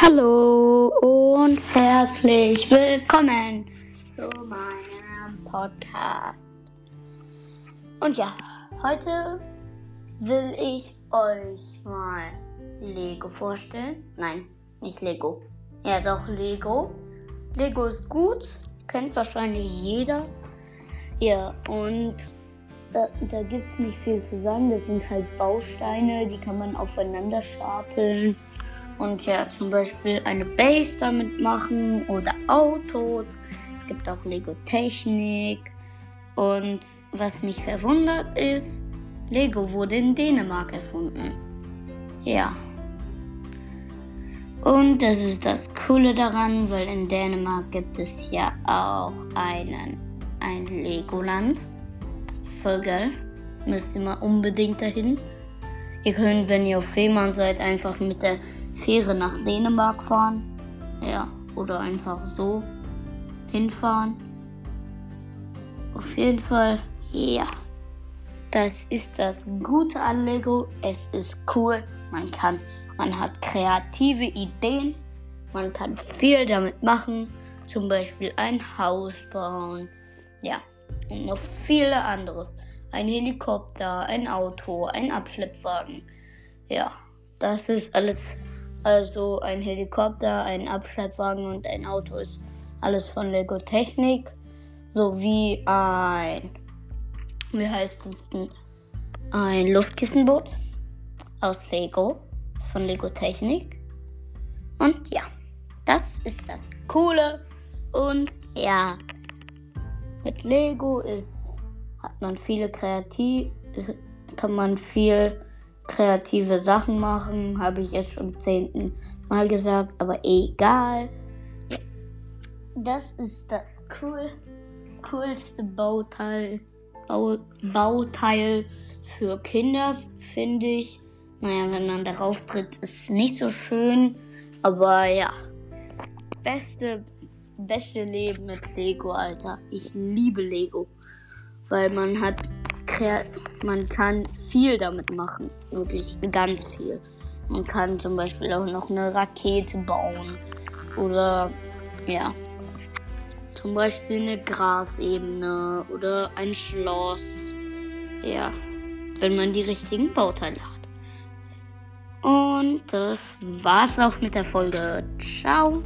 Hallo und herzlich willkommen zu meinem Podcast. Und ja, heute will ich euch mal Lego vorstellen. Nein, nicht Lego. Ja, doch Lego. Lego ist gut, kennt wahrscheinlich jeder. Ja, und da, da gibt es nicht viel zu sagen. Das sind halt Bausteine, die kann man aufeinander stapeln und ja zum Beispiel eine Base damit machen oder Autos. Es gibt auch Lego Technik. Und was mich verwundert ist, Lego wurde in Dänemark erfunden. Ja. Und das ist das Coole daran, weil in Dänemark gibt es ja auch einen, ein Legoland. Voll geil. Müsst ihr mal unbedingt dahin. Ihr könnt, wenn ihr auf Fehmarn seid, einfach mit der Fähre nach Dänemark fahren. Ja, oder einfach so hinfahren. Auf jeden Fall, ja. Das ist das Gute an Lego. Es ist cool. Man kann, man hat kreative Ideen. Man kann viel damit machen. Zum Beispiel ein Haus bauen. Ja, und noch viele anderes. Ein Helikopter, ein Auto, ein Abschleppwagen. Ja, das ist alles also ein Helikopter, ein Abschleppwagen und ein Auto ist alles von Lego Technik. Sowie ein, wie heißt es denn? Ein Luftkissenboot aus Lego. Ist von Lego Technik. Und ja, das ist das Coole. Und ja, mit Lego ist, hat man viele kreativ, kann man viel kreative Sachen machen, habe ich jetzt schon zehnten Mal gesagt, aber egal. Das ist das cool, coolste Bauteil, Bauteil für Kinder, finde ich. Naja, wenn man darauf tritt, ist es nicht so schön. Aber ja, beste, beste Leben mit Lego, Alter. Ich liebe Lego. Weil man hat man kann viel damit machen. Wirklich ganz viel. Man kann zum Beispiel auch noch eine Rakete bauen. Oder ja. Zum Beispiel eine Grasebene oder ein Schloss. Ja. Wenn man die richtigen Bauteile hat. Und das war's auch mit der Folge. Ciao.